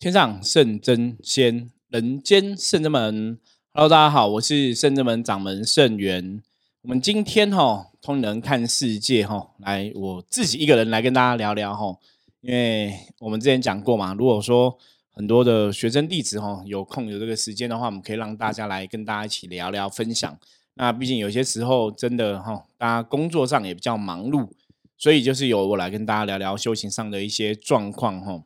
天上圣真仙，人间圣真门。Hello，大家好，我是圣真门掌门圣元。我们今天哈通人看世界哈，来我自己一个人来跟大家聊聊哈。因为我们之前讲过嘛，如果说很多的学生弟子哈有空有这个时间的话，我们可以让大家来跟大家一起聊聊分享。那毕竟有些时候真的哈，大家工作上也比较忙碌，所以就是由我来跟大家聊聊修行上的一些状况哈。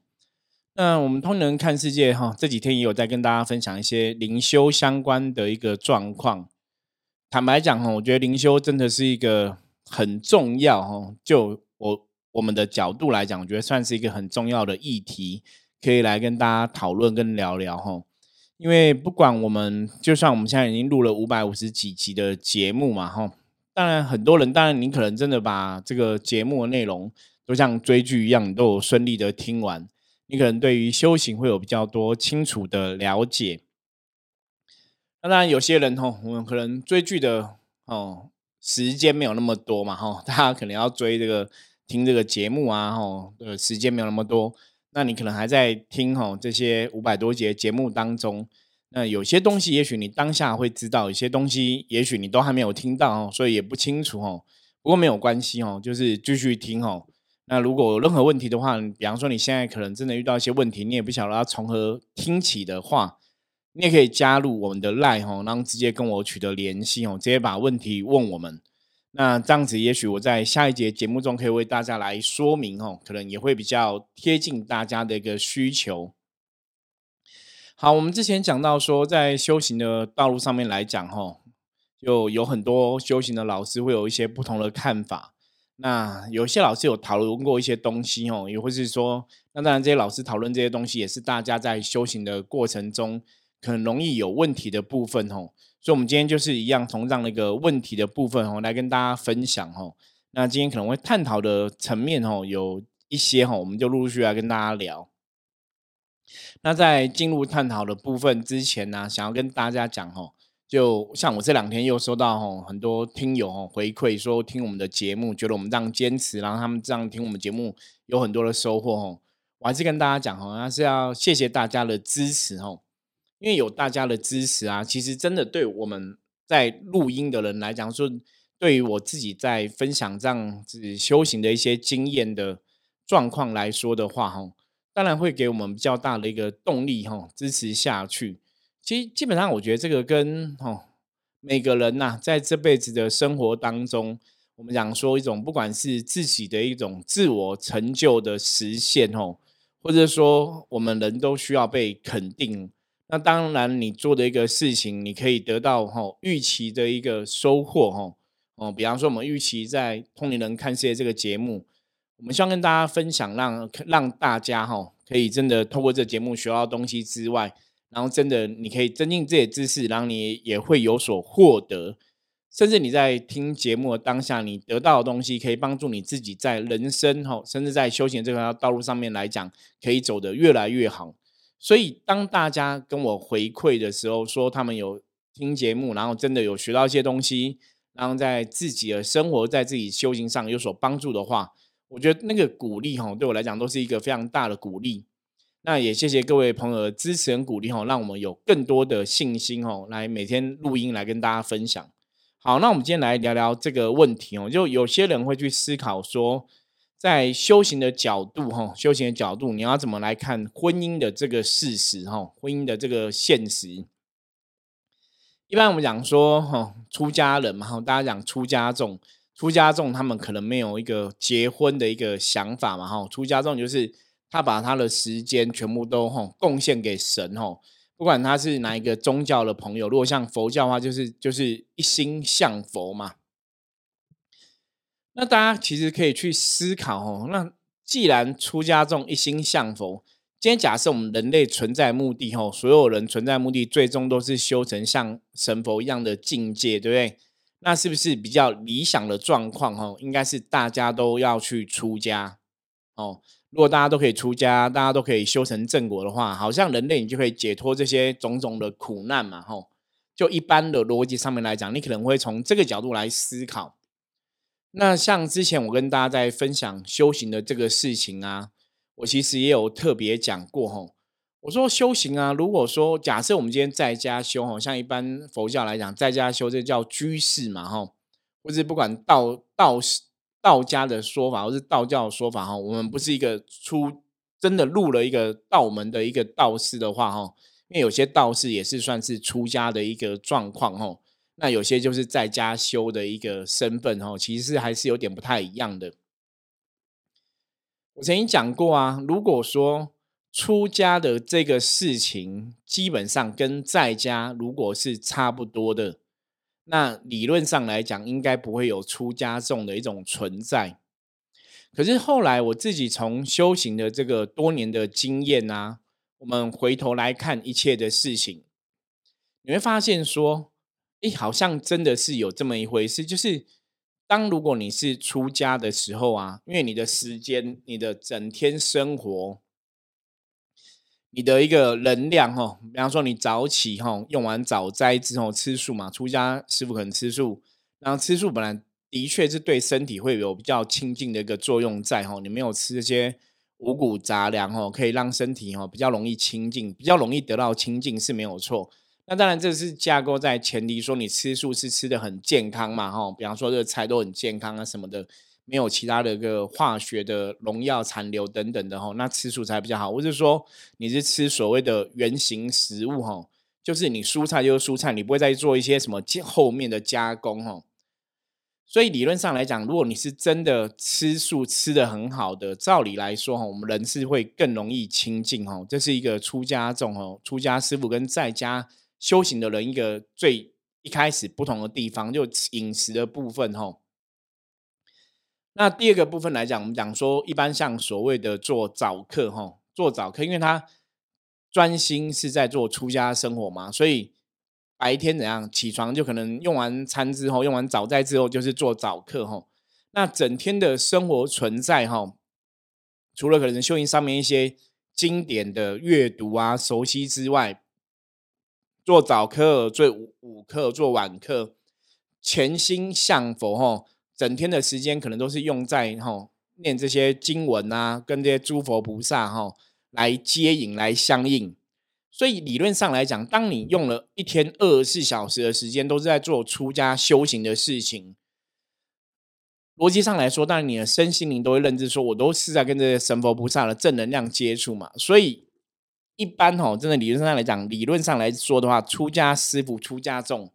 那我们通人看世界哈，这几天也有在跟大家分享一些灵修相关的一个状况。坦白讲哈，我觉得灵修真的是一个很重要哈，就我我们的角度来讲，我觉得算是一个很重要的议题，可以来跟大家讨论跟聊聊哈。因为不管我们，就算我们现在已经录了五百五十几集的节目嘛哈，当然很多人，当然你可能真的把这个节目的内容都像追剧一样，都有顺利的听完。你可能对于修行会有比较多清楚的了解，当然有些人吼，我们可能追剧的哦时间没有那么多嘛吼，大家可能要追这个听这个节目啊吼，呃时间没有那么多，那你可能还在听吼这些五百多节节目当中，那有些东西也许你当下会知道，有些东西也许你都还没有听到哦，所以也不清楚哦，不过没有关系哦，就是继续听哦。那如果有任何问题的话，比方说你现在可能真的遇到一些问题，你也不晓得要从何听起的话，你也可以加入我们的 Line 哦，然后直接跟我取得联系哦，直接把问题问我们。那这样子，也许我在下一节节目中可以为大家来说明哦，可能也会比较贴近大家的一个需求。好，我们之前讲到说，在修行的道路上面来讲，哈，就有很多修行的老师会有一些不同的看法。那有些老师有讨论过一些东西哦，也或是说，那当然这些老师讨论这些东西，也是大家在修行的过程中可能容易有问题的部分哦。所以，我们今天就是一样从这样的一个问题的部分哦，来跟大家分享哦。那今天可能会探讨的层面哦，有一些哈，我们就陆陆续来跟大家聊。那在进入探讨的部分之前呢，想要跟大家讲哦。就像我这两天又收到吼很多听友吼回馈说听我们的节目，觉得我们这样坚持，然后他们这样听我们节目有很多的收获吼。我还是跟大家讲吼，那是要谢谢大家的支持吼，因为有大家的支持啊，其实真的对我们在录音的人来讲，说对于我自己在分享这样子修行的一些经验的状况来说的话哈，当然会给我们比较大的一个动力哈，支持下去。其实基本上，我觉得这个跟哦每个人呐，在这辈子的生活当中，我们讲说一种不管是自己的一种自我成就的实现哦，或者说我们人都需要被肯定。那当然，你做的一个事情，你可以得到哈预期的一个收获哈哦。比方说，我们预期在《通灵人看世界》这个节目，我们希望跟大家分享，让让大家哈可以真的透过这节目学到东西之外。然后真的，你可以增进这些知识，然后你也会有所获得。甚至你在听节目的当下，你得到的东西可以帮助你自己在人生哈，甚至在修行这条道路上面来讲，可以走得越来越好。所以，当大家跟我回馈的时候，说他们有听节目，然后真的有学到一些东西，然后在自己的生活、在自己修行上有所帮助的话，我觉得那个鼓励哈，对我来讲都是一个非常大的鼓励。那也谢谢各位朋友的支持和鼓励哈，让我们有更多的信心哦，来每天录音来跟大家分享。好，那我们今天来聊聊这个问题哦，就有些人会去思考说，在修行的角度哈，修行的角度，你要怎么来看婚姻的这个事实哈，婚姻的这个现实。一般我们讲说哈，出家人嘛哈，大家讲出家众，出家众他们可能没有一个结婚的一个想法嘛，哈，出家众就是。他把他的时间全部都吼贡献给神吼，不管他是哪一个宗教的朋友，如果像佛教的话，就是就是一心向佛嘛。那大家其实可以去思考哦，那既然出家众一心向佛，今天假设我们人类存在目的吼，所有人存在目的最终都是修成像神佛一样的境界，对不对？那是不是比较理想的状况吼？应该是大家都要去出家哦。如果大家都可以出家，大家都可以修成正果的话，好像人类你就可以解脱这些种种的苦难嘛，吼！就一般的逻辑上面来讲，你可能会从这个角度来思考。那像之前我跟大家在分享修行的这个事情啊，我其实也有特别讲过，吼，我说修行啊，如果说假设我们今天在家修吼，像一般佛教来讲，在家修这叫居士嘛吼，或者不管道道道家的说法，或是道教的说法哈，我们不是一个出真的入了一个道门的一个道士的话哈，因为有些道士也是算是出家的一个状况哈，那有些就是在家修的一个身份哈，其实还是有点不太一样的。我曾经讲过啊，如果说。出家的这个事情，基本上跟在家如果是差不多的，那理论上来讲，应该不会有出家众的一种存在。可是后来我自己从修行的这个多年的经验啊，我们回头来看一切的事情，你会发现说，哎，好像真的是有这么一回事。就是当如果你是出家的时候啊，因为你的时间，你的整天生活。你的一个能量哈，比方说你早起哈，用完早斋之后吃素嘛，出家师傅可能吃素，然后吃素本来的确是对身体会有比较清净的一个作用在哈，你没有吃这些五谷杂粮哈，可以让身体哈比较容易清净，比较容易得到清净是没有错。那当然这是架构在前提说你吃素是吃的很健康嘛哈，比方说这个菜都很健康啊什么的。没有其他的一个化学的农药残留等等的哈，那吃素才比较好。或者说你是吃所谓的原形食物哈，就是你蔬菜就是蔬菜，你不会再做一些什么后面的加工哈。所以理论上来讲，如果你是真的吃素吃的很好的，照理来说哈，我们人是会更容易清净哈。这是一个出家众哈，出家师傅跟在家修行的人一个最一开始不同的地方，就饮食的部分哈。那第二个部分来讲，我们讲说，一般像所谓的做早课哈，做早课，因为他专心是在做出家生活嘛，所以白天怎样起床就可能用完餐之后，用完早斋之后就是做早课哈。那整天的生活存在哈，除了可能修行上面一些经典的阅读啊、熟悉之外，做早课、做午课、做晚课，全心向佛哈。整天的时间可能都是用在哈念这些经文啊，跟这些诸佛菩萨哈来接引来相应。所以理论上来讲，当你用了一天二十四小时的时间都是在做出家修行的事情，逻辑上来说，当然你的身心灵都会认知说，我都是在跟这些神佛菩萨的正能量接触嘛。所以一般哈，真的理论上来讲，理论上来说的话，出家师傅、出家众。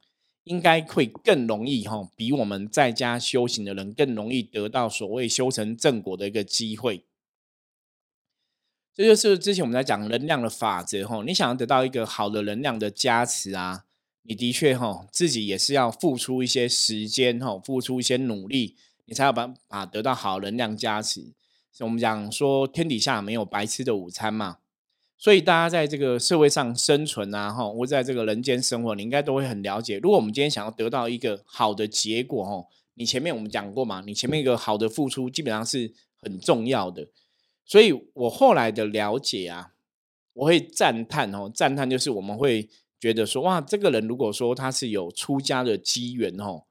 应该会更容易哈，比我们在家修行的人更容易得到所谓修成正果的一个机会。这就是之前我们在讲能量的法则哈，你想要得到一个好的能量的加持啊，你的确哈自己也是要付出一些时间哈，付出一些努力，你才有办法得到好能量加持。我们讲说天底下没有白吃的午餐嘛。所以大家在这个社会上生存啊，哈，或在这个人间生活，你应该都会很了解。如果我们今天想要得到一个好的结果，哈，你前面我们讲过嘛，你前面一个好的付出基本上是很重要的。所以我后来的了解啊，我会赞叹哦，赞叹就是我们会觉得说，哇，这个人如果说他是有出家的机缘，哦，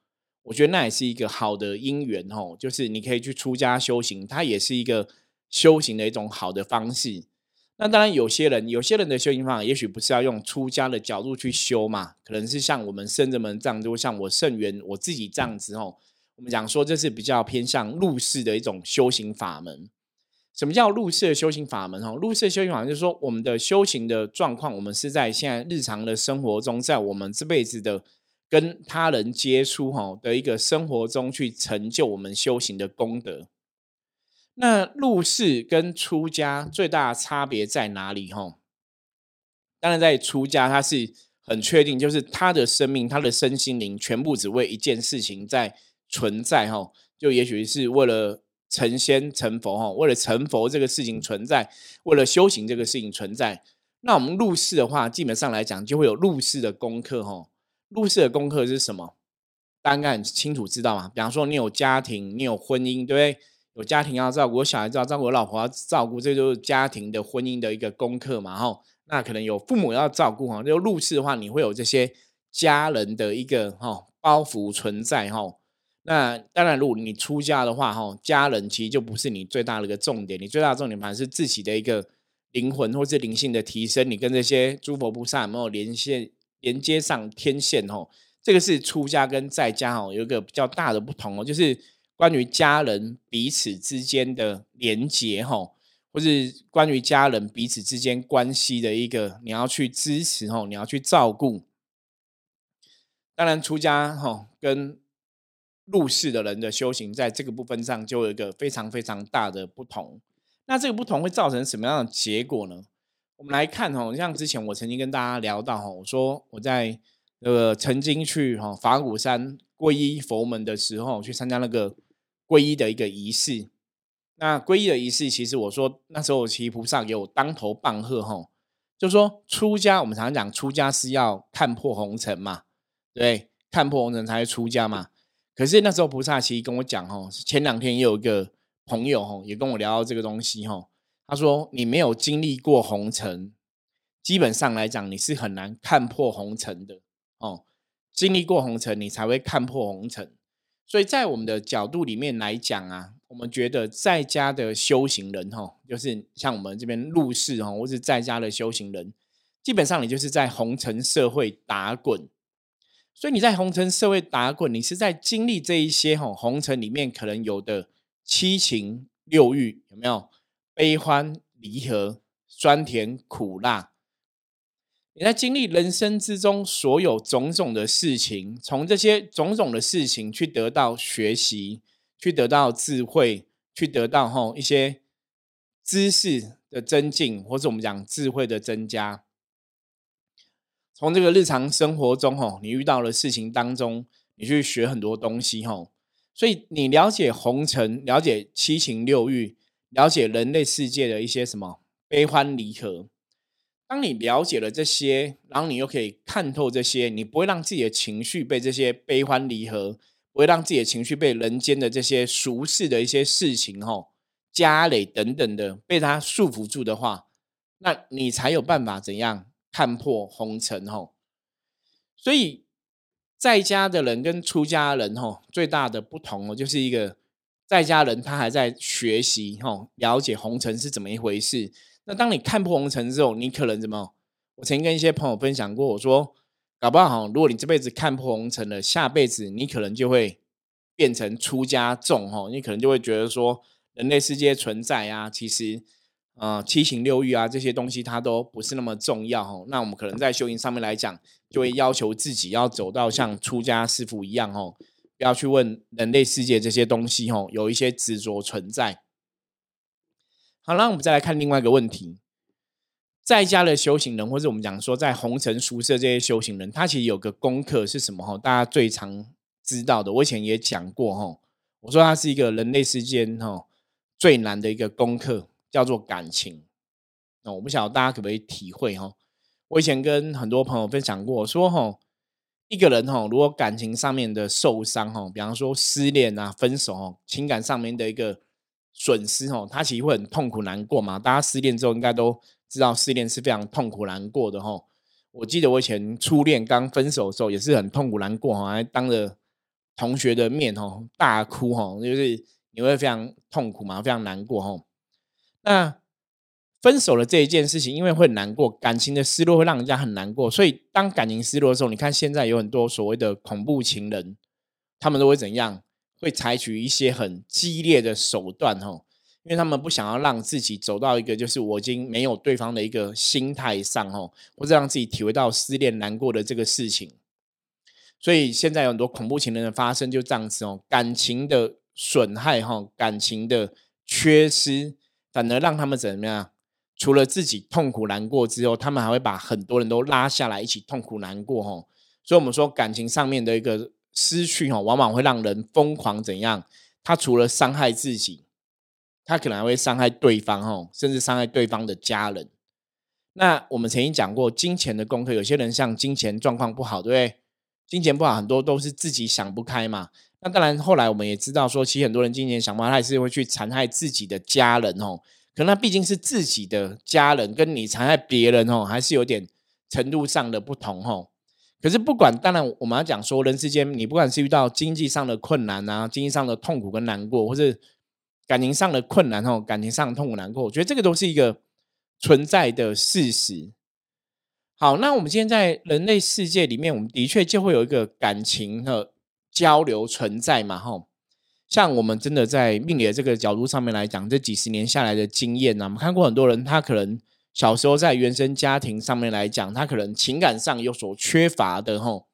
我觉得那也是一个好的因缘，哦，就是你可以去出家修行，它也是一个修行的一种好的方式。那当然，有些人有些人的修行方法，也许不是要用出家的角度去修嘛，可能是像我们圣人们这样，就像我圣元我自己这样子哦。我们讲说，这是比较偏向入世的一种修行法门。什么叫入世的修行法门？哈，入世修行法门就是说，我们的修行的状况，我们是在现在日常的生活中，在我们这辈子的跟他人接触哈的一个生活中去成就我们修行的功德。那入世跟出家最大的差别在哪里？吼，当然在出家，他是很确定，就是他的生命、他的身心灵全部只为一件事情在存在，吼，就也许是为了成仙成佛，吼，为了成佛这个事情存在，为了修行这个事情存在。那我们入世的话，基本上来讲，就会有入世的功课，吼，入世的功课是什么？大家应该很清楚知道嘛？比方说，你有家庭，你有婚姻，对不对？有家庭要照顾，我小孩要照顾，我老婆要照顾，这就是家庭的婚姻的一个功课嘛。哈，那可能有父母要照顾哈，就入世的话，你会有这些家人的一个哈包袱存在哈。那当然，如果你出家的话哈，家人其实就不是你最大的一个重点，你最大的重点反而是自己的一个灵魂或是灵性的提升，你跟这些诸佛菩萨有没有连线连接上天线？哦，这个是出家跟在家哦，有一个比较大的不同哦，就是关于家人彼此之间的连结，哈，或是关于家人彼此之间关系的一个你要去支持，哦，你要去照顾。当然，出家哈跟入世的人的修行，在这个部分上就有一个非常非常大的不同。那这个不同会造成什么样的结果呢？我们来看哈，像之前我曾经跟大家聊到哈，我说我在呃曾经去哈法鼓山皈依佛门的时候，去参加那个皈依的一个仪式。那皈依的仪式，其实我说那时候祈菩萨给我当头棒喝哈，就说出家，我们常常讲出家是要看破红尘嘛。对，看破红尘才会出家嘛。可是那时候菩萨其实跟我讲，哦，前两天也有一个朋友，哦，也跟我聊到这个东西，哦，他说你没有经历过红尘，基本上来讲你是很难看破红尘的，哦，经历过红尘，你才会看破红尘。所以在我们的角度里面来讲啊，我们觉得在家的修行人，哈，就是像我们这边入世，哈，或是在家的修行人，基本上你就是在红尘社会打滚。所以你在红尘社会打滚，你是在经历这一些哈红尘里面可能有的七情六欲，有没有悲欢离合、酸甜苦辣？你在经历人生之中所有种种的事情，从这些种种的事情去得到学习，去得到智慧，去得到哈一些知识的增进，或者我们讲智慧的增加。从这个日常生活中，吼，你遇到的事情当中，你去学很多东西，吼，所以你了解红尘，了解七情六欲，了解人类世界的一些什么悲欢离合。当你了解了这些，然后你又可以看透这些，你不会让自己的情绪被这些悲欢离合，不会让自己的情绪被人间的这些俗世的一些事情，吼，家累等等的被它束缚住的话，那你才有办法怎样？看破红尘吼，所以在家的人跟出家人吼最大的不同哦，就是一个在家人他还在学习吼，了解红尘是怎么一回事。那当你看破红尘之后，你可能怎么？我曾经跟一些朋友分享过，我说搞不好，如果你这辈子看破红尘了，下辈子你可能就会变成出家众哈，你可能就会觉得说人类世界存在啊，其实。呃，七情六欲啊，这些东西它都不是那么重要哈。那我们可能在修行上面来讲，就会要求自己要走到像出家师傅一样哦，不要去问人类世界这些东西哦，有一些执着存在。好那，我们再来看另外一个问题，在家的修行人，或者我们讲说在红尘俗世这些修行人，他其实有个功课是什么哈？大家最常知道的，我以前也讲过哈。我说它是一个人类世间哈最难的一个功课。叫做感情，那我不晓得大家可不可以体会哈？我以前跟很多朋友分享过，说哈，一个人哈，如果感情上面的受伤哈，比方说失恋啊、分手哦，情感上面的一个损失哦，他其实会很痛苦难过嘛。大家失恋之后应该都知道，失恋是非常痛苦难过的哈。我记得我以前初恋刚分手的时候，也是很痛苦难过哈，还当着同学的面哦大哭哈，就是你会非常痛苦嘛，非常难过哈。那分手了这一件事情，因为会难过，感情的失落会让人家很难过，所以当感情失落的时候，你看现在有很多所谓的恐怖情人，他们都会怎样？会采取一些很激烈的手段，吼，因为他们不想要让自己走到一个就是我已经没有对方的一个心态上，吼，或者让自己体会到失恋难过的这个事情。所以现在有很多恐怖情人的发生，就这样子哦，感情的损害，哈，感情的缺失。反而让他们怎么样？除了自己痛苦难过之后，他们还会把很多人都拉下来一起痛苦难过吼。所以，我们说感情上面的一个失去吼，往往会让人疯狂怎样？他除了伤害自己，他可能还会伤害对方吼，甚至伤害对方的家人。那我们曾经讲过金钱的功课，有些人像金钱状况不好，对不对？金钱不好，很多都是自己想不开嘛。那当然，后来我们也知道说，其实很多人今年想不开，他也是会去残害自己的家人哦。可那毕竟是自己的家人，跟你残害别人哦，还是有点程度上的不同哦。可是不管，当然我们要讲说，人世间你不管是遇到经济上的困难啊，经济上的痛苦跟难过，或是感情上的困难哦，感情上的痛苦难过，我觉得这个都是一个存在的事实。好，那我们今天在人类世界里面，我们的确就会有一个感情的交流存在嘛，吼。像我们真的在命理的这个角度上面来讲，这几十年下来的经验呢，我们看过很多人，他可能小时候在原生家庭上面来讲，他可能情感上有所缺乏的，吼。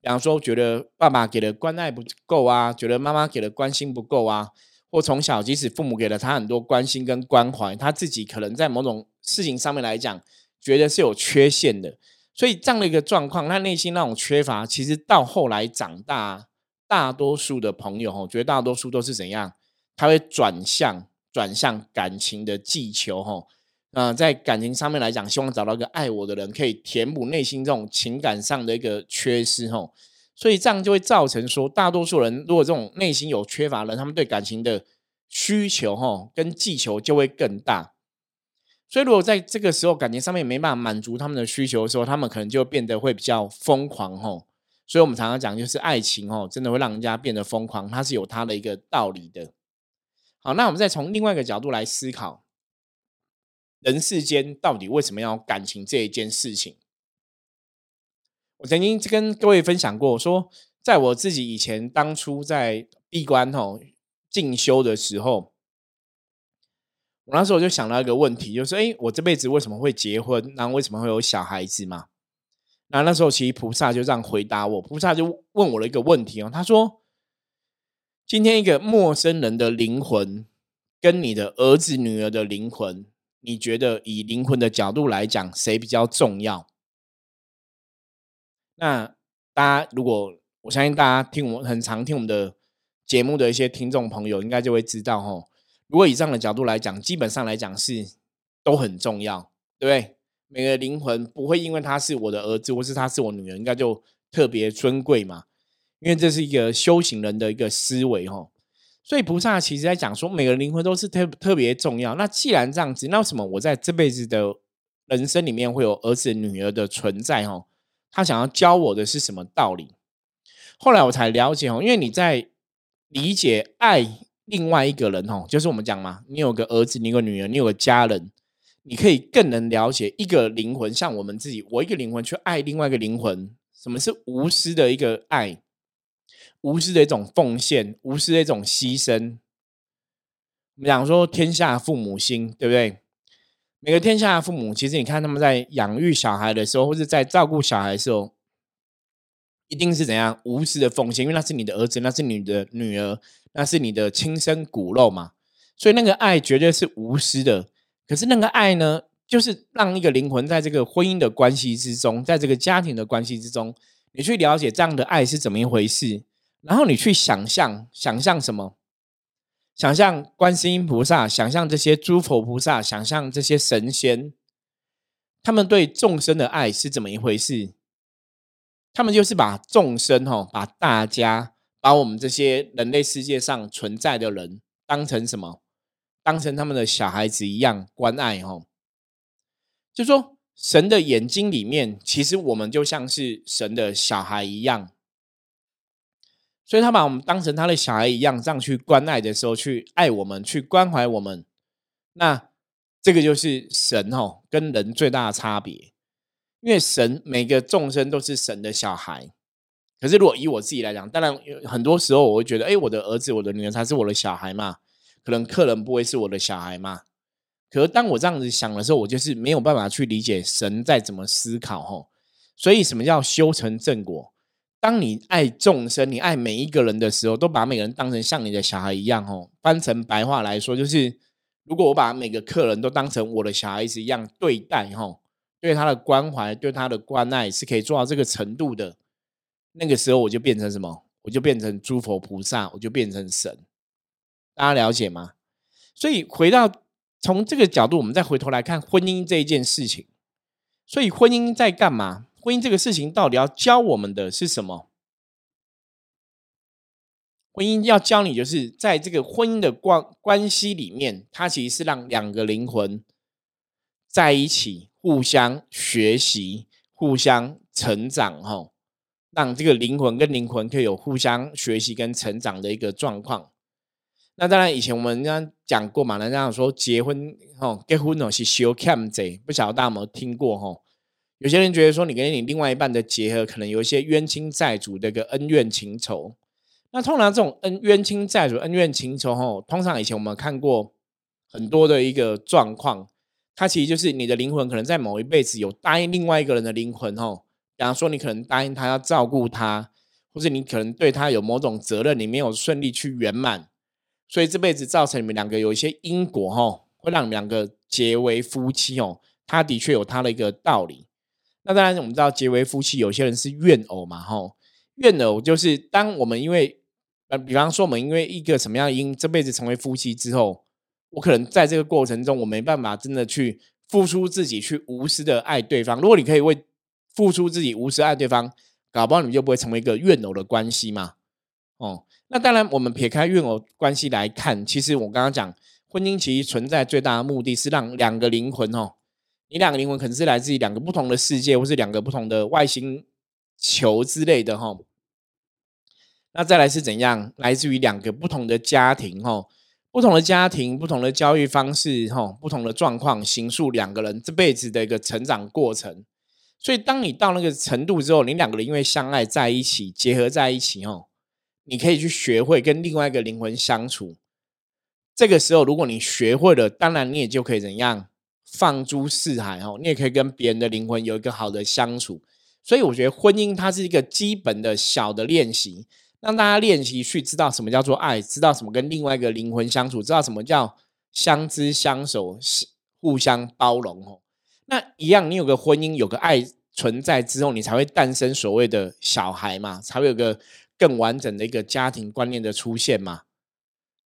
比方说，觉得爸爸给的关爱不够啊，觉得妈妈给的关心不够啊，或从小即使父母给了他很多关心跟关怀，他自己可能在某种事情上面来讲，觉得是有缺陷的。所以这样的一个状况，他内心那种缺乏，其实到后来长大。大多数的朋友，吼，绝大多数都是怎样？他会转向转向感情的寄求，吼，嗯，在感情上面来讲，希望找到一个爱我的人，可以填补内心这种情感上的一个缺失，吼。所以这样就会造成说，大多数人如果这种内心有缺乏人，他们对感情的需求，吼，跟寄求就会更大。所以如果在这个时候感情上面没办法满足他们的需求的时候，他们可能就变得会比较疯狂，吼。所以，我们常常讲，就是爱情哦，真的会让人家变得疯狂，它是有它的一个道理的。好，那我们再从另外一个角度来思考，人世间到底为什么要感情这一件事情？我曾经跟各位分享过，说在我自己以前当初在闭关哦进修的时候，我那时候就想到一个问题，就是哎，我这辈子为什么会结婚？然后为什么会有小孩子嘛？那那时候，其实菩萨就这样回答我。菩萨就问我了一个问题哦，他说：“今天一个陌生人的灵魂跟你的儿子女儿的灵魂，你觉得以灵魂的角度来讲，谁比较重要？”那大家如果我相信大家听我很常听我们的节目的一些听众朋友，应该就会知道哦。如果以这样的角度来讲，基本上来讲是都很重要，对不对？每个灵魂不会因为他是我的儿子，或是他是我女儿，应该就特别尊贵嘛？因为这是一个修行人的一个思维哈。所以菩萨其实在讲说，每个灵魂都是特特别重要。那既然这样子，那为什么我在这辈子的人生里面会有儿子女儿的存在哦？他想要教我的是什么道理？后来我才了解哦，因为你在理解爱另外一个人哦，就是我们讲嘛，你有个儿子，你有个女儿，你有个家人。你可以更能了解一个灵魂，像我们自己，我一个灵魂去爱另外一个灵魂，什么是无私的一个爱，无私的一种奉献，无私的一种牺牲。我们讲说天下父母心，对不对？每个天下的父母，其实你看他们在养育小孩的时候，或者在照顾小孩的时候，一定是怎样无私的奉献，因为那是你的儿子，那是你的女儿，那是你的亲生骨肉嘛，所以那个爱绝对是无私的。可是那个爱呢，就是让一个灵魂在这个婚姻的关系之中，在这个家庭的关系之中，你去了解这样的爱是怎么一回事，然后你去想象，想象什么？想象观世音菩萨，想象这些诸佛菩萨，想象这些神仙，他们对众生的爱是怎么一回事？他们就是把众生哈，把大家，把我们这些人类世界上存在的人当成什么？当成他们的小孩子一样关爱哈，就说神的眼睛里面，其实我们就像是神的小孩一样，所以他把我们当成他的小孩一样，这样去关爱的时候，去爱我们，去关怀我们。那这个就是神哦，跟人最大的差别，因为神每个众生都是神的小孩。可是如果以我自己来讲，当然很多时候我会觉得，哎，我的儿子、我的女儿才是我的小孩嘛。可能客人不会是我的小孩嘛？可是当我这样子想的时候，我就是没有办法去理解神在怎么思考吼。所以什么叫修成正果？当你爱众生，你爱每一个人的时候，都把每个人当成像你的小孩一样哦。翻成白话来说，就是如果我把每个客人都当成我的小孩子一样对待哦，对他的关怀、对他的关爱是可以做到这个程度的，那个时候我就变成什么？我就变成诸佛菩萨，我就变成神。大家了解吗？所以回到从这个角度，我们再回头来看婚姻这一件事情。所以婚姻在干嘛？婚姻这个事情到底要教我们的是什么？婚姻要教你，就是在这个婚姻的关关系里面，它其实是让两个灵魂在一起，互相学习、互相成长，哈，让这个灵魂跟灵魂可以有互相学习跟成长的一个状况。那当然，以前我们刚讲过嘛，人家说结婚哦，结婚哦是修 cam 贼，不晓得大家有没有听过哈？有些人觉得说，你跟你另外一半的结合，可能有一些冤亲债主的一个恩怨情仇。那通常这种恩冤亲债主、恩怨情仇，吼，通常以前我们看过很多的一个状况，它其实就是你的灵魂可能在某一辈子有答应另外一个人的灵魂，吼，比方说你可能答应他要照顾他，或者你可能对他有某种责任，你没有顺利去圆满，所以这辈子造成你们两个有一些因果，吼，会让你们两个结为夫妻，哦，他的确有他的一个道理。那当然，我们知道结为夫妻，有些人是怨偶嘛，吼，怨偶就是当我们因为，呃，比方说我们因为一个什么样的因，这辈子成为夫妻之后，我可能在这个过程中，我没办法真的去付出自己，去无私的爱对方。如果你可以为付出自己，无私爱对方，搞不好你就不会成为一个怨偶的关系嘛，哦，那当然，我们撇开怨偶关系来看，其实我刚刚讲，婚姻其实存在最大的目的是让两个灵魂，哦。你两个灵魂可能是来自于两个不同的世界，或是两个不同的外星球之类的哈。那再来是怎样？来自于两个不同的家庭哈，不同的家庭、不同的教育方式哈，不同的状况，形塑两个人这辈子的一个成长过程。所以，当你到那个程度之后，你两个人因为相爱在一起，结合在一起哦，你可以去学会跟另外一个灵魂相处。这个时候，如果你学会了，当然你也就可以怎样？放诸四海哦，你也可以跟别人的灵魂有一个好的相处，所以我觉得婚姻它是一个基本的小的练习，让大家练习去知道什么叫做爱，知道什么跟另外一个灵魂相处，知道什么叫相知相守、互相包容哦。那一样，你有个婚姻，有个爱存在之后，你才会诞生所谓的小孩嘛，才会有个更完整的一个家庭观念的出现嘛，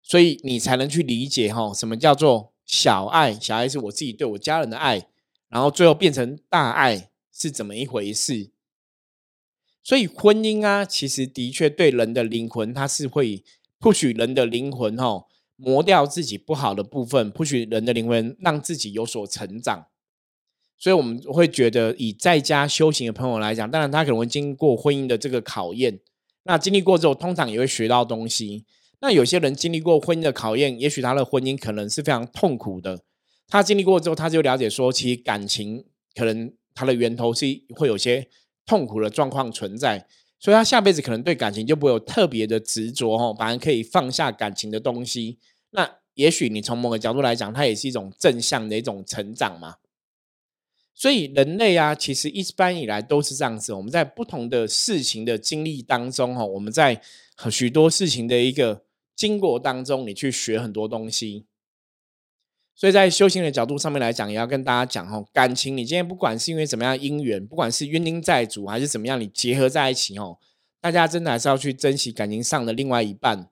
所以你才能去理解哈，什么叫做。小爱，小爱是我自己对我家人的爱，然后最后变成大爱是怎么一回事？所以婚姻啊，其实的确对人的灵魂，它是会不许人的灵魂哦磨掉自己不好的部分，不许人的灵魂让自己有所成长。所以我们会觉得，以在家修行的朋友来讲，当然他可能会经过婚姻的这个考验，那经历过之后，通常也会学到东西。那有些人经历过婚姻的考验，也许他的婚姻可能是非常痛苦的。他经历过之后，他就了解说，其实感情可能它的源头是会有些痛苦的状况存在，所以他下辈子可能对感情就不会有特别的执着哦，反而可以放下感情的东西。那也许你从某个角度来讲，它也是一种正向的一种成长嘛。所以人类啊，其实一般以来都是这样子。我们在不同的事情的经历当中，哈，我们在许多事情的一个。经过当中，你去学很多东西，所以在修行的角度上面来讲，也要跟大家讲哦，感情你今天不管是因为怎么样姻缘，不管是冤亲债主还是怎么样，你结合在一起哦，大家真的还是要去珍惜感情上的另外一半。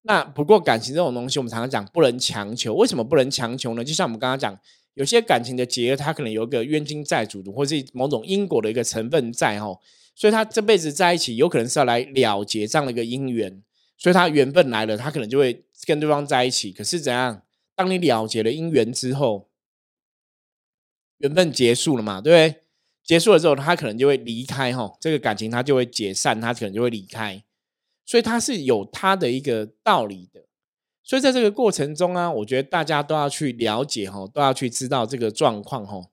那不过感情这种东西，我们常常讲不能强求。为什么不能强求呢？就像我们刚刚讲，有些感情的结合，它可能有一个冤亲债主，或是某种因果的一个成分在哦，所以他这辈子在一起，有可能是要来了结这样的一个姻缘。所以他缘分来了，他可能就会跟对方在一起。可是怎样？当你了结了姻缘之后，缘分结束了嘛？对不对？结束了之后，他可能就会离开哈，这个感情他就会解散，他可能就会离开。所以他是有他的一个道理的。所以在这个过程中啊，我觉得大家都要去了解哈，都要去知道这个状况哈。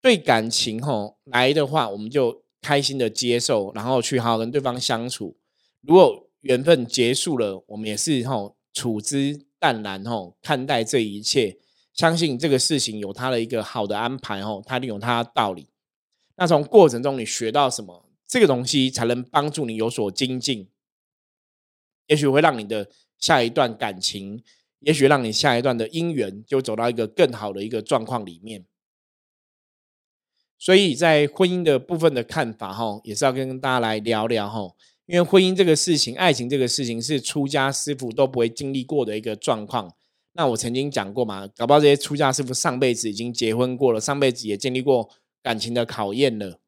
对感情哈来的话，我们就开心的接受，然后去好好跟对方相处。如果缘分结束了，我们也是吼处之淡然吼看待这一切，相信这个事情有他的一个好的安排吼，他一定有它的道理。那从过程中你学到什么，这个东西才能帮助你有所精进，也许会让你的下一段感情，也许让你下一段的姻缘就走到一个更好的一个状况里面。所以在婚姻的部分的看法哈，也是要跟大家来聊聊哈。因为婚姻这个事情，爱情这个事情是出家师傅都不会经历过的一个状况。那我曾经讲过嘛，搞不好这些出家师傅上辈子已经结婚过了，上辈子也经历过感情的考验了。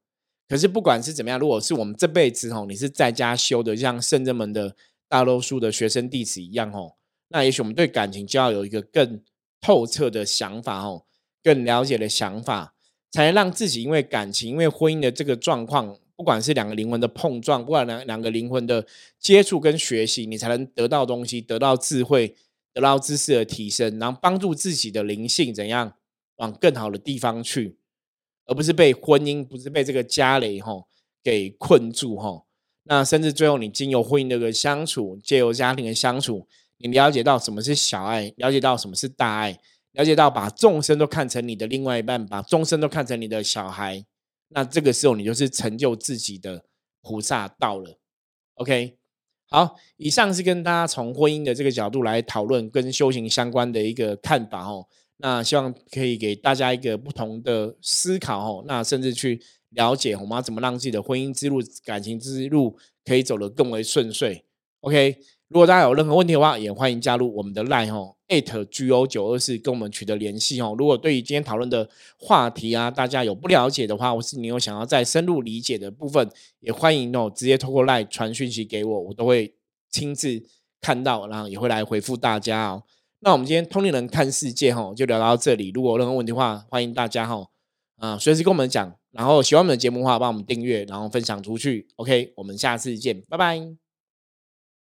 可是不管是怎么样，如果是我们这辈子吼，你是在家修的，像圣人们的大多数的学生弟子一样吼，那也许我们对感情就要有一个更透彻的想法吼，更了解的想法，才能让自己因为感情，因为婚姻的这个状况。不管是两个灵魂的碰撞，不管两两个灵魂的接触跟学习，你才能得到东西，得到智慧，得到知识的提升，然后帮助自己的灵性怎样往更好的地方去，而不是被婚姻，不是被这个家雷吼给困住吼。那甚至最后，你经由婚姻的个相处，借由家庭的相处，你了解到什么是小爱，了解到什么是大爱，了解到把众生都看成你的另外一半，把众生都看成你的小孩，那这个时候你就是成就自己的菩萨道了。OK，好，以上是跟大家从婚姻的这个角度来讨论跟修行相关的一个看法哦。那希望可以给大家一个不同的思考哦。那甚至去。了解我们要怎么让自己的婚姻之路、感情之路可以走得更为顺遂。OK，如果大家有任何问题的话，也欢迎加入我们的 Line 哦，at go 九二四跟我们取得联系哦。如果对于今天讨论的话题啊，大家有不了解的话，或是你有想要再深入理解的部分，也欢迎哦直接透过 Line 传讯息给我，我都会亲自看到，然后也会来回复大家哦。那我们今天通灵人看世界哈，就聊到这里。如果有任何问题的话，欢迎大家哈啊随时跟我们讲。然后喜欢我们的节目的话，帮我们订阅，然后分享出去。OK，我们下次见，拜拜。